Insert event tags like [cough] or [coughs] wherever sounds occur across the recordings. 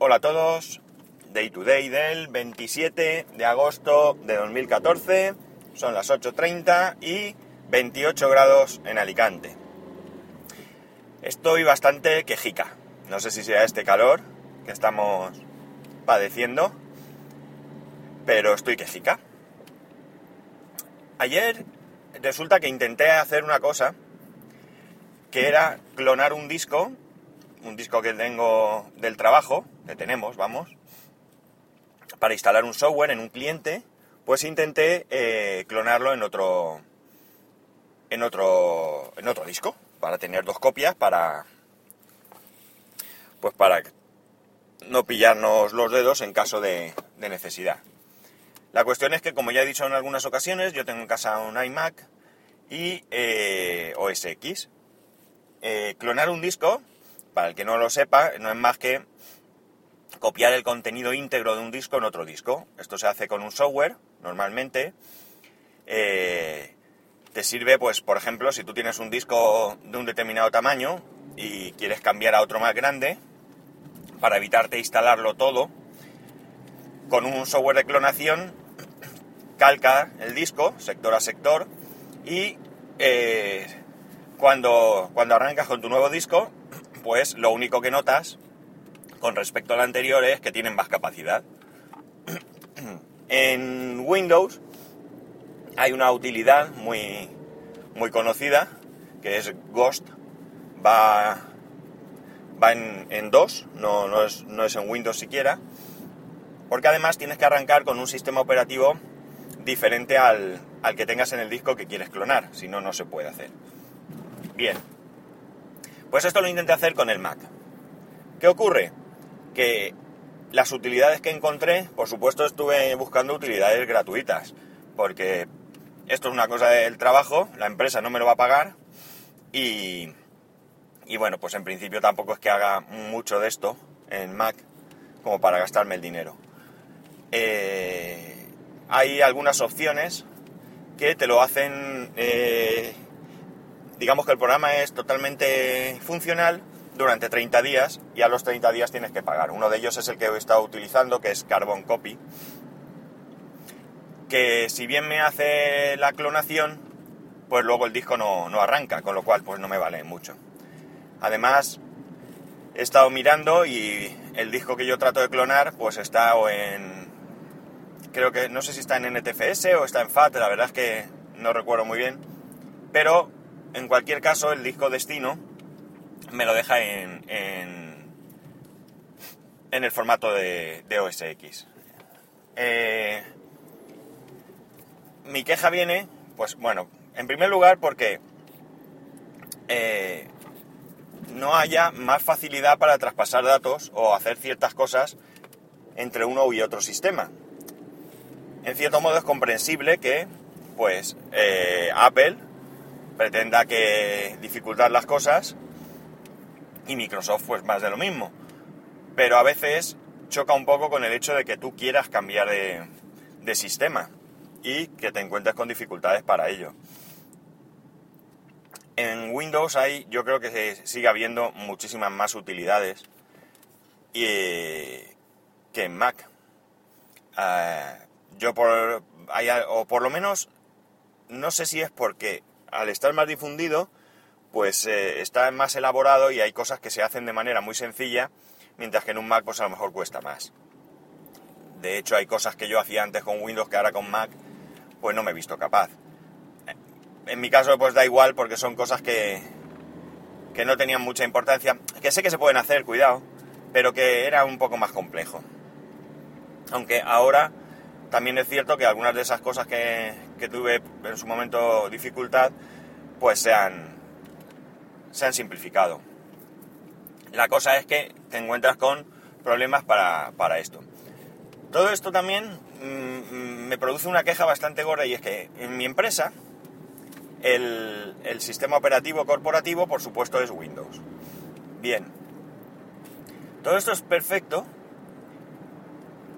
Hola a todos, Day to Day del 27 de agosto de 2014, son las 8.30 y 28 grados en Alicante. Estoy bastante quejica, no sé si sea este calor que estamos padeciendo, pero estoy quejica. Ayer resulta que intenté hacer una cosa que era clonar un disco, un disco que tengo del trabajo, que tenemos, vamos, para instalar un software en un cliente, pues intenté eh, clonarlo en otro, en otro, en otro disco, para tener dos copias, para, pues para no pillarnos los dedos en caso de, necesidad. La cuestión es que, como ya he dicho en algunas ocasiones, yo tengo en casa un iMac y eh, OS X. Eh, clonar un disco, para el que no lo sepa, no es más que copiar el contenido íntegro de un disco en otro disco. Esto se hace con un software, normalmente. Eh, te sirve, pues, por ejemplo, si tú tienes un disco de un determinado tamaño y quieres cambiar a otro más grande, para evitarte instalarlo todo, con un software de clonación, calca el disco, sector a sector, y eh, cuando, cuando arrancas con tu nuevo disco, pues lo único que notas con respecto al anterior es que tienen más capacidad. en Windows hay una utilidad muy, muy conocida que es Ghost. Va, va en, dos, no, no, es, no es en Windows siquiera. Porque además tienes que arrancar con un sistema operativo diferente al, al que tengas en el disco que quieres clonar, si no, no se puede hacer. Bien, pues esto lo intenté hacer con el Mac. ¿Qué ocurre? Que las utilidades que encontré, por supuesto estuve buscando utilidades gratuitas, porque esto es una cosa del trabajo, la empresa no me lo va a pagar y, y bueno, pues en principio tampoco es que haga mucho de esto en Mac como para gastarme el dinero. Eh, hay algunas opciones que te lo hacen, eh, digamos que el programa es totalmente funcional, durante 30 días y a los 30 días tienes que pagar. Uno de ellos es el que he estado utilizando, que es Carbon Copy, que si bien me hace la clonación, pues luego el disco no, arranca, con lo cual pues no me vale mucho. Además, he estado mirando y el disco que yo trato de clonar pues está o en... Creo que no sé si está en NTFS o está en FAT, la verdad es que no recuerdo muy bien. Pero en cualquier caso el disco destino me lo deja en, en, el formato de, de OS X. Eh, mi queja viene, pues bueno, en primer lugar porque eh, no haya más facilidad para traspasar datos o hacer ciertas cosas entre uno y otro sistema. En cierto modo es comprensible que, pues, eh, Apple pretenda que dificultar las cosas y Microsoft pues más de lo mismo. Pero a veces choca un poco con el hecho de que tú quieras cambiar de, sistema y que te encuentres con dificultades para ello. En Windows hay, yo creo que sigue habiendo muchísimas más utilidades que en Mac. Ah, yo por, o por lo menos, no sé si es porque al estar más difundido, pues eh, está más elaborado y hay cosas que se hacen de manera muy sencilla, mientras que en un Mac pues a lo mejor cuesta más. De hecho hay cosas que yo hacía antes con Windows que ahora con Mac pues no me he visto capaz. En mi caso pues da igual porque son cosas que, que no tenían mucha importancia, que sé que se pueden hacer, cuidado, pero que era un poco más complejo. Aunque ahora también es cierto que algunas de esas cosas que, que tuve en su momento dificultad pues se han, se han simplificado. La cosa es que te encuentras con problemas para, esto. Todo esto también mm, me produce una queja bastante gorda y es que en mi empresa el, el sistema operativo corporativo por supuesto es Windows. Bien, todo esto es perfecto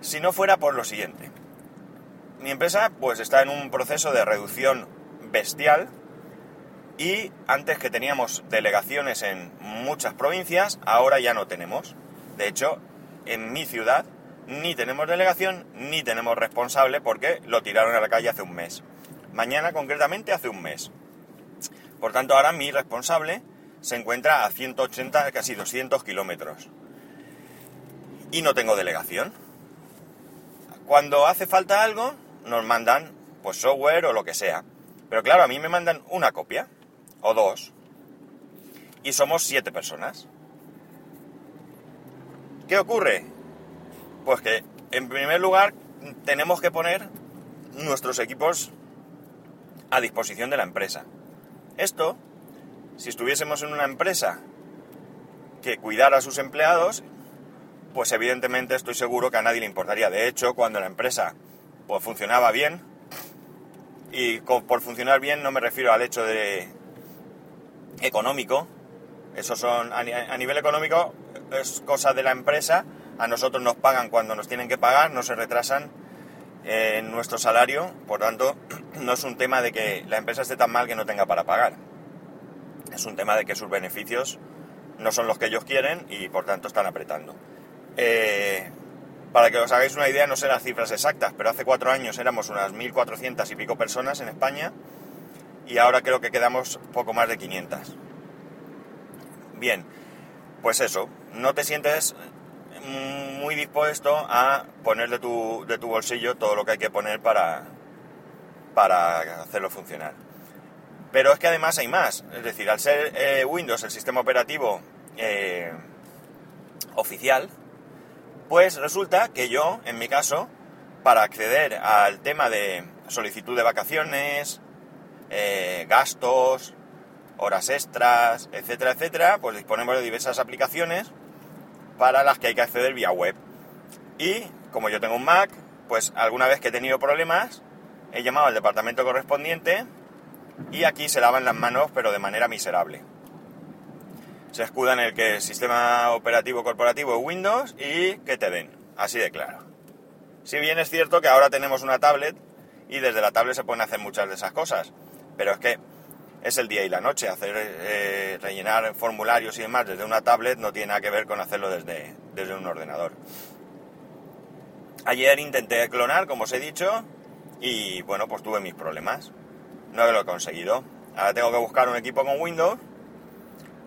si no fuera por lo siguiente. Mi empresa pues está en un proceso de reducción bestial y antes que teníamos delegaciones en muchas provincias, ahora ya no tenemos. De hecho, en mi ciudad ni tenemos delegación ni tenemos responsable porque lo tiraron a la calle hace un mes. Mañana concretamente hace un mes. Por tanto, ahora mi responsable se encuentra a 180, casi 200 kilómetros. Y no tengo delegación. Cuando hace falta algo, nos mandan pues software o lo que sea. Pero claro, a mí me mandan una copia o dos. Y somos siete personas. ¿Qué ocurre? Pues que, en primer lugar, tenemos que poner nuestros equipos a disposición de la empresa. Esto, si estuviésemos en una empresa que cuidara a sus empleados, pues evidentemente estoy seguro que a nadie le importaría. De hecho, cuando la empresa pues, funcionaba bien, y por funcionar bien no me refiero al hecho de económico, eso son a nivel económico es cosa de la empresa a nosotros nos pagan cuando nos tienen que pagar, no se retrasan en nuestro salario, por tanto, [clears throat] no es un tema de que la empresa esté tan mal que no tenga para pagar. Es un tema de que sus beneficios no son los que ellos quieren y por tanto están apretando. Eh, para que os hagáis una idea, no sé las cifras exactas, pero hace cuatro años éramos unas 1.400 y pico personas en España y ahora creo que quedamos poco más de 500. Bien, pues eso, no te sientes muy dispuesto a poner de tu, de tu bolsillo todo lo que hay que poner para, para hacerlo funcionar. Pero es que además hay más. Es decir, al ser eh, Windows el sistema operativo eh, oficial, pues resulta que yo, en mi caso, para acceder al tema de solicitud de vacaciones, eh, gastos, horas extras, etcétera, etcétera, pues disponemos de diversas aplicaciones para las que hay que acceder vía web. Y como yo tengo un Mac, pues alguna vez que he tenido problemas, he llamado al departamento correspondiente y aquí se lavan las manos, pero de manera miserable. Se escudan en el que el sistema operativo corporativo es Windows y que te den, así de claro. Si bien es cierto que ahora tenemos una tablet y desde la tablet se pueden hacer muchas de esas cosas, pero es que es el día y la noche. Hacer eh, rellenar formularios y demás desde una tablet no tiene nada que ver con hacerlo desde, desde un ordenador. Ayer intenté clonar, como os he dicho, y bueno, pues tuve mis problemas. No lo he conseguido. Ahora tengo que buscar un equipo con Windows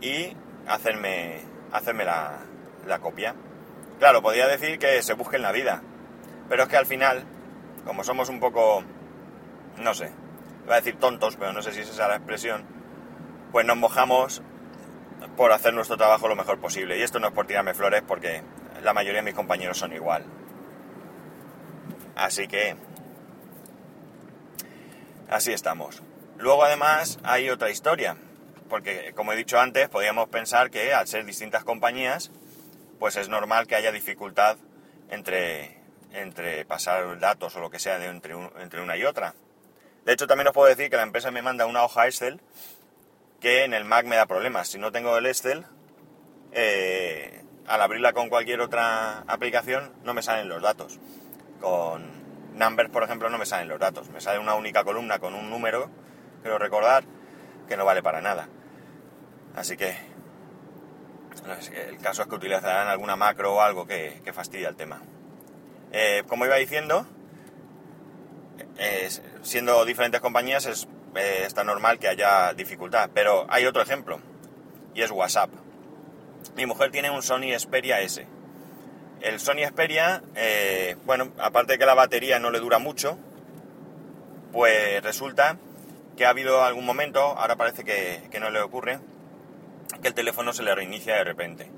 y hacerme, hacerme la, la copia. Claro, podría decir que se busque en la vida, pero es que al final, como somos un poco, no sé, iba a decir tontos, pero no sé si es esa la expresión, pues nos mojamos por hacer nuestro trabajo lo mejor posible. Y esto no es por tirarme flores porque la mayoría de mis compañeros son igual. Así que... Así estamos. Luego además hay otra historia, porque como he dicho antes, podríamos pensar que al ser distintas compañías, pues es normal que haya dificultad entre, entre pasar datos o lo que sea entre una y otra. De hecho, también os puedo decir que la empresa me manda una hoja Excel que en el Mac me da problemas. Si no tengo el Excel, eh, al abrirla con cualquier otra aplicación no me salen los datos. Con Numbers, por ejemplo, no me salen los datos. Me sale una única columna con un número, quiero recordar, que no vale para nada. Así que el caso es que utilizarán alguna macro o algo que, fastidia el tema. Eh, como iba diciendo, siendo diferentes compañías es, eh, está normal que haya dificultad. Pero hay otro ejemplo, y es WhatsApp. Mi mujer tiene un Sony Xperia S. El Sony Xperia, eh, bueno, aparte de que la batería no le dura mucho, pues resulta que ha habido algún momento, ahora parece que, no le ocurre, que el teléfono se le reinicia de repente.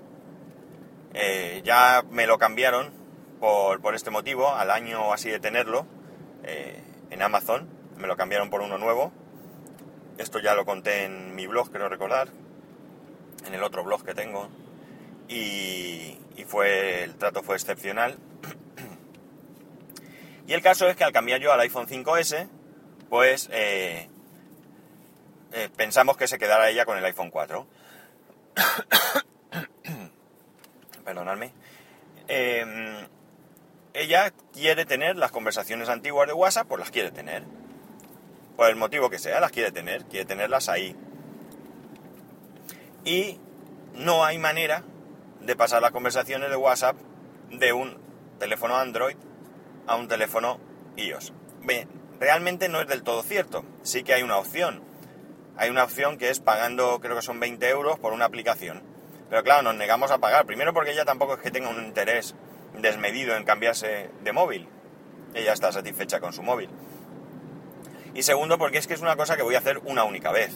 Eh, ya me lo cambiaron por, por, este motivo, al año así de tenerlo, en Amazon, me lo cambiaron por uno nuevo. Esto ya lo conté en mi blog, quiero recordar, en el otro blog que tengo. Y, fue, el trato fue excepcional. [clears throat] y el caso es que al cambiar yo al iPhone 5S, pues eh, eh, pensamos que se quedara ella con el iPhone 4. [coughs] Perdonadme. Em, ella quiere tener las conversaciones antiguas de WhatsApp, pues las quiere tener. Por el motivo que sea, las quiere tener, quiere tenerlas ahí. Y no hay manera de pasar las conversaciones de WhatsApp de un teléfono Android a un teléfono iOS. Realmente no es del todo cierto. Sí que hay una opción. Hay una opción que es pagando, creo que son 20 euros por una aplicación. Pero claro, nos negamos a pagar. Primero porque ella tampoco es que tenga un interés desmedido en cambiarse de móvil. Ella está satisfecha con su móvil. Y segundo porque es que es una cosa que voy a hacer una única vez.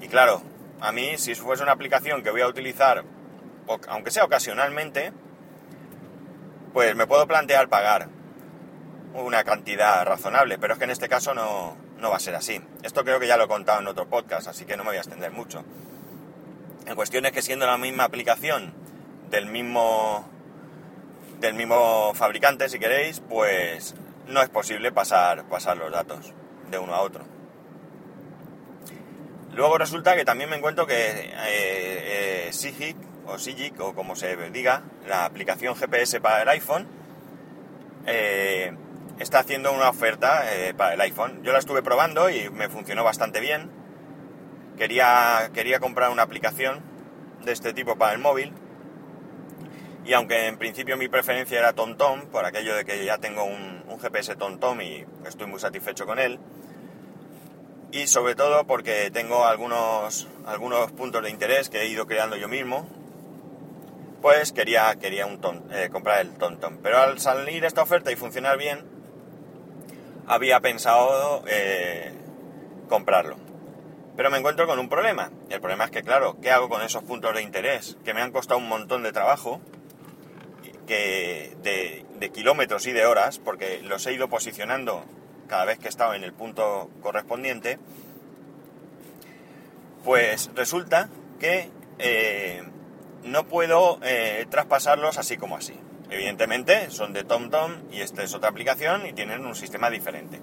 Y claro, a mí si fuese una aplicación que voy a utilizar, aunque sea ocasionalmente, pues me puedo plantear pagar una cantidad razonable, pero es que en este caso no, no va a ser así. Esto creo que ya lo he contado en otro podcast, así que no me voy a extender mucho. En cuestión es que siendo la misma aplicación del mismo del mismo fabricante, si queréis, pues no es posible pasar, pasar los datos de uno a otro. Luego resulta que también me encuentro que eh, eh Sigic, o Sigic, o como se diga, la aplicación GPS para el iPhone, eh, está haciendo una oferta eh, para el iPhone. Yo la estuve probando y me funcionó bastante bien. Quería, quería comprar una aplicación de este tipo para el móvil. Y aunque en principio mi preferencia era TomTom, por aquello de que ya tengo un, GPS TomTom y estoy muy satisfecho con él, y sobre todo porque tengo algunos, algunos puntos de interés que he ido creando yo mismo, pues quería, quería un eh, comprar el TomTom. Pero al salir esta oferta y funcionar bien, había pensado eh, comprarlo. Pero me encuentro con un problema. El problema es que, claro, ¿qué hago con esos puntos de interés? Que me han costado un montón de trabajo, de, kilómetros y de horas, porque los he ido posicionando cada vez que he estado en el punto correspondiente. Pues resulta que eh, no puedo eh, traspasarlos así como así. Evidentemente son de TomTom y esta es otra aplicación y tienen un sistema diferente.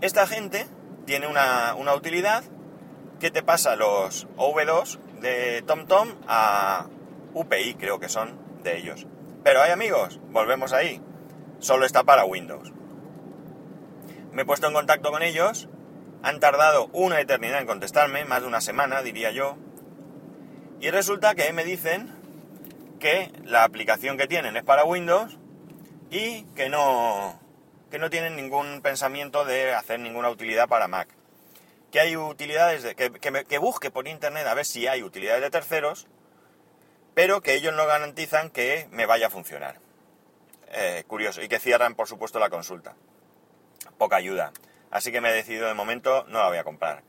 Esta gente tiene una, utilidad que te pasa los OV2 de TomTom a UPI, creo que son de ellos. Pero hay amigos, volvemos ahí, solo está para Windows. Me he puesto en contacto con ellos, han tardado una eternidad en contestarme, más de una semana diría yo, y resulta que me dicen que la aplicación que tienen es para Windows y que no, que no tienen ningún pensamiento de hacer ninguna utilidad para Mac. Que hay utilidades, de, que, busque por internet a ver si hay utilidades de terceros, pero que ellos no garantizan que me vaya a funcionar. Eh, curioso. Y que cierran, por supuesto, la consulta. Poca ayuda. Así que me he decidido de momento, no la voy a comprar.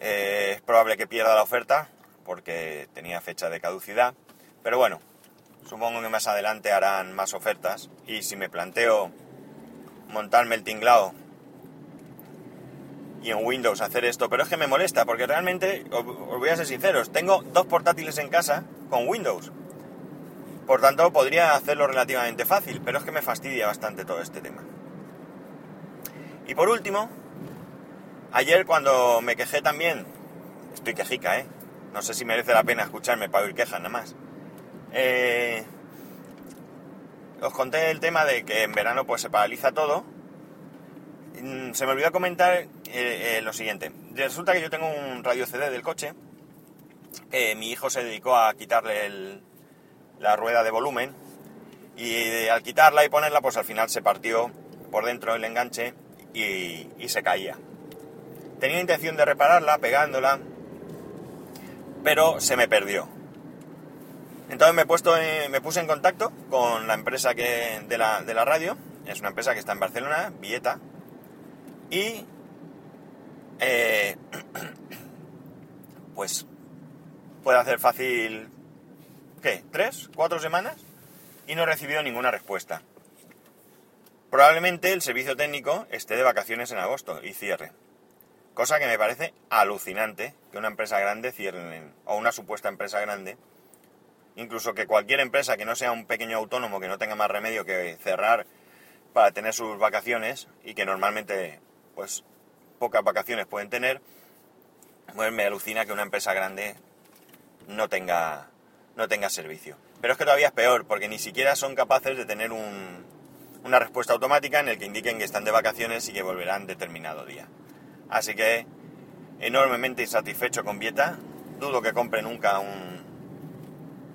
Eh, es probable que pierda la oferta, porque tenía fecha de caducidad. Pero bueno, supongo que más adelante harán más ofertas y si me planteo montarme el tinglao y en Windows hacer esto, pero es que me molesta porque realmente, os voy a ser sinceros, tengo dos portátiles en casa con Windows. Por tanto, podría hacerlo relativamente fácil, pero es que me fastidia bastante todo este tema. Y por último, ayer cuando me quejé también, estoy quejica, ¿eh? No sé si merece la pena escucharme para oír quejas nada más. Eh, os conté el tema de que en verano pues se paraliza todo. Mm, se me olvidó comentar eh, eh, lo siguiente. Resulta que yo tengo un radio CD del coche. mi hijo se dedicó a quitarle la rueda de volumen. Y al quitarla y ponerla, pues al final se partió por dentro el enganche y, y se caía. Tenía intención de repararla pegándola, pero se me perdió. Entonces me, he puesto me puse en contacto con la empresa que, de, la, de la radio, es una empresa que está en Barcelona, Vieta, y eh, [clears throat] pues puede hacer fácil, ¿qué? ¿Tres? ¿Cuatro semanas? Y no he recibido ninguna respuesta. Probablemente el servicio técnico esté de vacaciones en agosto y cierre. Cosa que me parece alucinante que una empresa grande cierre, o una supuesta empresa grande, incluso que cualquier empresa que no sea un pequeño autónomo que no tenga más remedio que cerrar para tener sus vacaciones y que normalmente pues pocas vacaciones pueden tener, pues me alucina que una empresa grande no tenga no tenga servicio. Pero es que todavía es peor porque ni siquiera son capaces de tener un, una respuesta automática en el que indiquen que están de vacaciones y que volverán determinado día. Así que enormemente insatisfecho con Vieta, dudo que compre nunca un,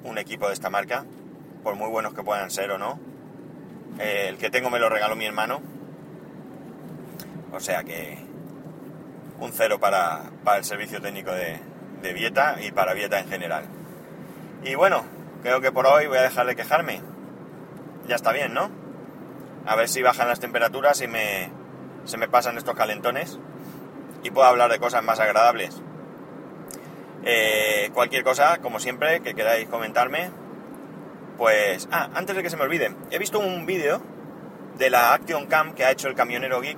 un equipo de esta marca, por muy buenos que puedan ser o no. Eh, el que tengo me lo regaló mi hermano. O sea que un cero para, el servicio técnico de, de Vieta y para Vieta en general. Y bueno, creo que por hoy voy a dejar de quejarme. Ya está bien, ¿no? A ver si bajan las temperaturas y me, se me pasan estos calentones y puedo hablar de cosas más agradables. Eh, cualquier cosa, como siempre, que queráis comentarme, pues... Ah, antes de que se me olvide, he visto un vídeo de la Action Cam que ha hecho el camionero geek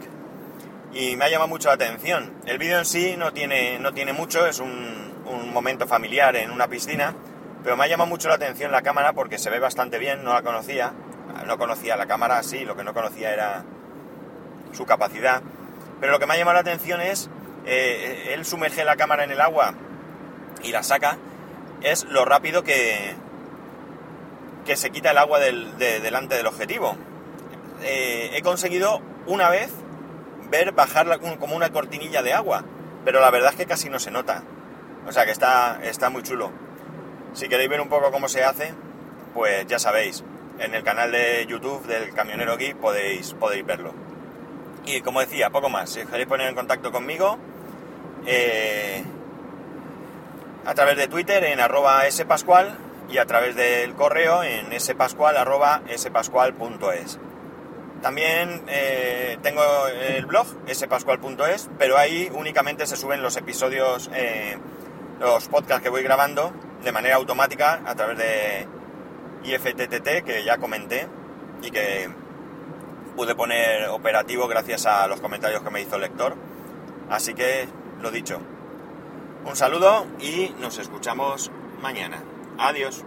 y me ha llamado mucho la atención. El vídeo en sí no tiene, no tiene mucho, es un, un momento familiar en una piscina, pero me ha llamado mucho la atención la cámara porque se ve bastante bien, no la conocía, no conocía la cámara así, lo que no conocía era su capacidad. Pero lo que me ha llamado la atención es, eh, él sumerge la cámara en el agua y la saca, es lo rápido que, que se quita el agua del, de, delante del objetivo. Eh, he conseguido una vez ver bajar como una cortinilla de agua, pero la verdad es que casi no se nota. O sea que está, está muy chulo. Si queréis ver un poco cómo se hace, pues ya sabéis, en el canal de YouTube del Camionero Geek podéis, podéis verlo. Y como decía, poco más. Si queréis poner en contacto conmigo, eh, a través de Twitter en arroba spascual y a través del correo en spascual arroba. También eh, tengo el blog spascual.es, pero ahí únicamente se suben los episodios, eh, los podcasts que voy grabando de manera automática a través de IFTTT, que ya comenté y que pude poner operativo gracias a los comentarios que me hizo el lector. Así que, lo dicho, un saludo y nos escuchamos mañana. Adiós.